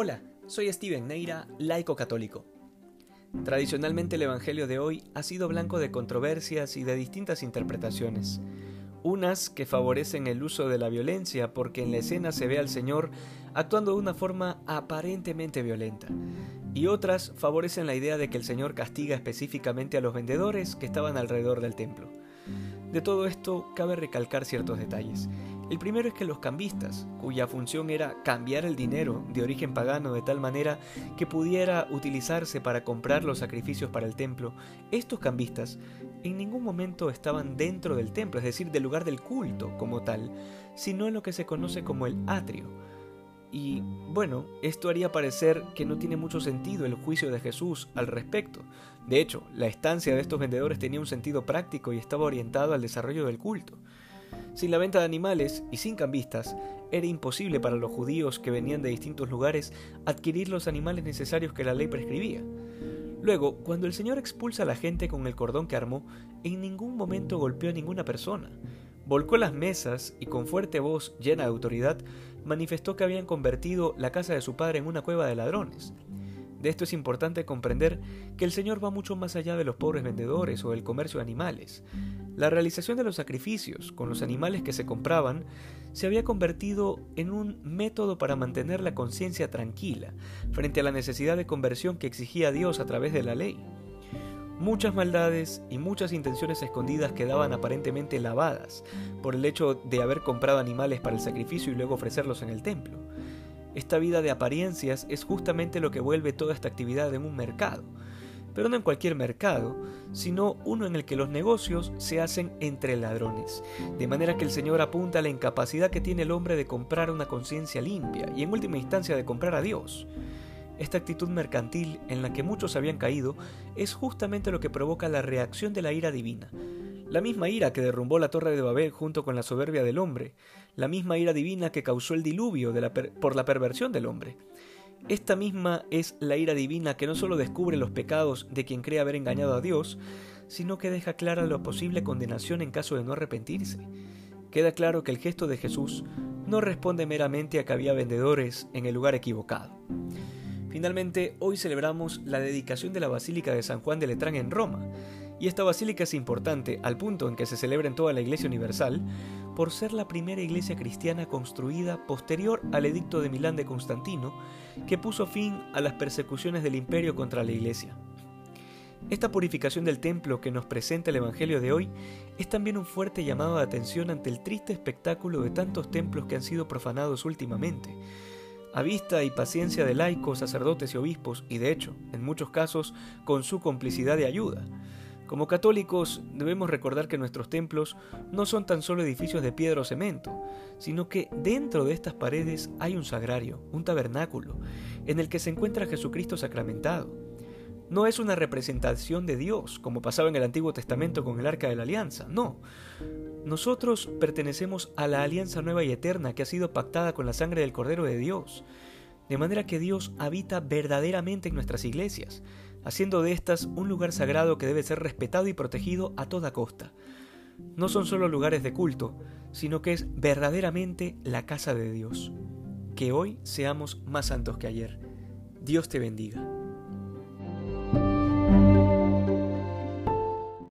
Hola, soy Steven Neira, laico católico. Tradicionalmente el Evangelio de hoy ha sido blanco de controversias y de distintas interpretaciones. Unas que favorecen el uso de la violencia porque en la escena se ve al Señor actuando de una forma aparentemente violenta. Y otras favorecen la idea de que el Señor castiga específicamente a los vendedores que estaban alrededor del templo. De todo esto cabe recalcar ciertos detalles. El primero es que los cambistas, cuya función era cambiar el dinero de origen pagano de tal manera que pudiera utilizarse para comprar los sacrificios para el templo, estos cambistas en ningún momento estaban dentro del templo, es decir, del lugar del culto como tal, sino en lo que se conoce como el atrio. Y bueno, esto haría parecer que no tiene mucho sentido el juicio de Jesús al respecto. De hecho, la estancia de estos vendedores tenía un sentido práctico y estaba orientado al desarrollo del culto. Sin la venta de animales y sin cambistas, era imposible para los judíos que venían de distintos lugares adquirir los animales necesarios que la ley prescribía. Luego, cuando el Señor expulsa a la gente con el cordón que armó, en ningún momento golpeó a ninguna persona. Volcó las mesas y con fuerte voz llena de autoridad manifestó que habían convertido la casa de su padre en una cueva de ladrones. De esto es importante comprender que el Señor va mucho más allá de los pobres vendedores o del comercio de animales. La realización de los sacrificios con los animales que se compraban se había convertido en un método para mantener la conciencia tranquila frente a la necesidad de conversión que exigía Dios a través de la ley. Muchas maldades y muchas intenciones escondidas quedaban aparentemente lavadas por el hecho de haber comprado animales para el sacrificio y luego ofrecerlos en el templo. Esta vida de apariencias es justamente lo que vuelve toda esta actividad en un mercado, pero no en cualquier mercado, sino uno en el que los negocios se hacen entre ladrones, de manera que el Señor apunta a la incapacidad que tiene el hombre de comprar una conciencia limpia y en última instancia de comprar a Dios. Esta actitud mercantil en la que muchos habían caído es justamente lo que provoca la reacción de la ira divina, la misma ira que derrumbó la torre de Babel junto con la soberbia del hombre, la misma ira divina que causó el diluvio por la perversión del hombre. Esta misma es la ira divina que no solo descubre los pecados de quien cree haber engañado a Dios, sino que deja clara la posible condenación en caso de no arrepentirse. Queda claro que el gesto de Jesús no responde meramente a que había vendedores en el lugar equivocado. Finalmente, hoy celebramos la dedicación de la Basílica de San Juan de Letrán en Roma, y esta basílica es importante al punto en que se celebra en toda la Iglesia Universal por ser la primera iglesia cristiana construida posterior al edicto de Milán de Constantino, que puso fin a las persecuciones del imperio contra la iglesia. Esta purificación del templo que nos presenta el Evangelio de hoy es también un fuerte llamado de atención ante el triste espectáculo de tantos templos que han sido profanados últimamente, a vista y paciencia de laicos, sacerdotes y obispos, y de hecho, en muchos casos, con su complicidad y ayuda. Como católicos debemos recordar que nuestros templos no son tan solo edificios de piedra o cemento, sino que dentro de estas paredes hay un sagrario, un tabernáculo, en el que se encuentra Jesucristo sacramentado. No es una representación de Dios, como pasaba en el Antiguo Testamento con el Arca de la Alianza, no. Nosotros pertenecemos a la alianza nueva y eterna que ha sido pactada con la sangre del Cordero de Dios, de manera que Dios habita verdaderamente en nuestras iglesias, haciendo de estas un lugar sagrado que debe ser respetado y protegido a toda costa. No son solo lugares de culto, sino que es verdaderamente la casa de Dios. Que hoy seamos más santos que ayer. Dios te bendiga.